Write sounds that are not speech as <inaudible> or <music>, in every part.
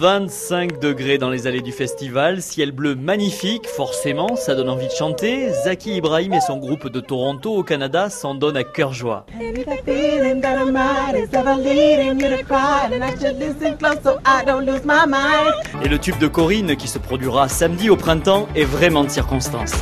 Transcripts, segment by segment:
25 degrés dans les allées du festival, ciel bleu magnifique, forcément, ça donne envie de chanter. Zaki Ibrahim et son groupe de Toronto au Canada s'en donnent à cœur joie. Et le tube de Corinne qui se produira samedi au printemps est vraiment de circonstance.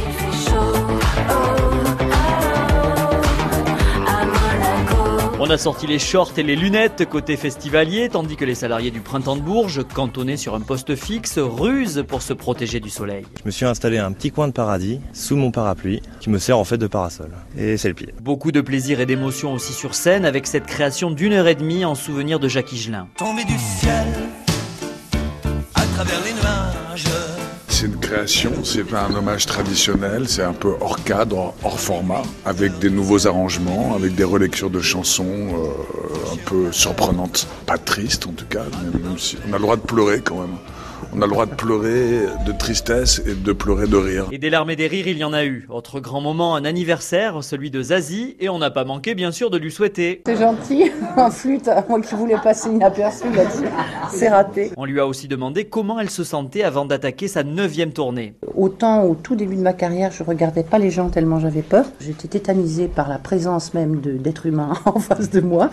On a sorti les shorts et les lunettes côté festivalier, tandis que les salariés du printemps de Bourges, cantonnés sur un poste fixe, rusent pour se protéger du soleil. Je me suis installé un petit coin de paradis sous mon parapluie qui me sert en fait de parasol. Et c'est le pied. Beaucoup de plaisir et d'émotion aussi sur scène avec cette création d'une heure et demie en souvenir de Jacques Higelin. Tomber du ciel c'est une création, c'est pas un hommage traditionnel, c'est un peu hors cadre, hors format, avec des nouveaux arrangements, avec des relectures de chansons euh, un peu surprenantes, pas tristes en tout cas, même si on a le droit de pleurer quand même. On a le droit de pleurer de tristesse et de pleurer de rire. Et des larmes et des rires, il y en a eu. Autre grand moment, un anniversaire, celui de Zazie, et on n'a pas manqué bien sûr de lui souhaiter. C'est gentil, <laughs> en flûte, moi qui voulais passer inaperçu là-dessus, c'est raté. On lui a aussi demandé comment elle se sentait avant d'attaquer sa neuvième tournée. Autant au tout début de ma carrière, je regardais pas les gens tellement j'avais peur. J'étais tétanisée par la présence même d'êtres humains <laughs> en face de moi.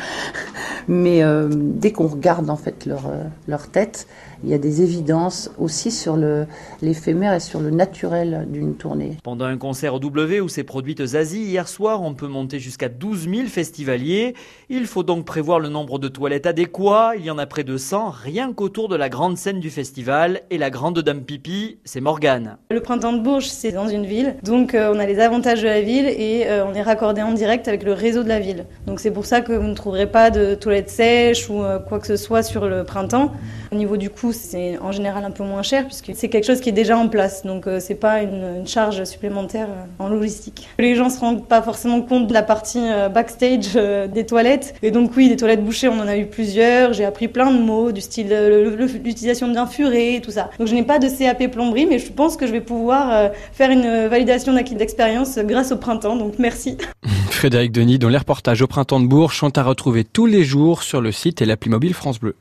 Mais euh, dès qu'on regarde en fait leur, euh, leur tête, il y a des évidences aussi sur l'éphémère et sur le naturel d'une tournée. Pendant un concert au W où s'est produite Zazie hier soir, on peut monter jusqu'à 12 000 festivaliers. Il faut donc prévoir le nombre de toilettes adéquats. Il y en a près de 100 rien qu'autour de la grande scène du festival. Et la grande dame pipi, c'est Morgane. Le printemps de Bourges, c'est dans une ville. Donc euh, on a les avantages de la ville et on est raccordé en direct avec le réseau de la ville. Donc c'est pour ça que vous ne trouverez pas de toilettes sèche ou euh, quoi que ce soit sur le printemps. Au niveau du coût, c'est en général un peu moins cher puisque c'est quelque chose qui est déjà en place. Donc euh, c'est pas une, charge supplémentaire euh, en logistique. Les gens se rendent pas forcément compte de la partie backstage des toilettes. Et donc oui, des toilettes bouchées, on en a eu plusieurs. J'ai appris plein de mots du style l'utilisation d'un furet, tout ça. Donc je n'ai pas de CAP plomberie, mais je pense que je vais pouvoir faire une validation d'acquis d'expérience grâce au printemps. Donc merci. <laughs> Frédéric Denis, dont les reportages au printemps de Bourges sont à retrouver tous les jours sur le site et l'appli mobile France Bleu.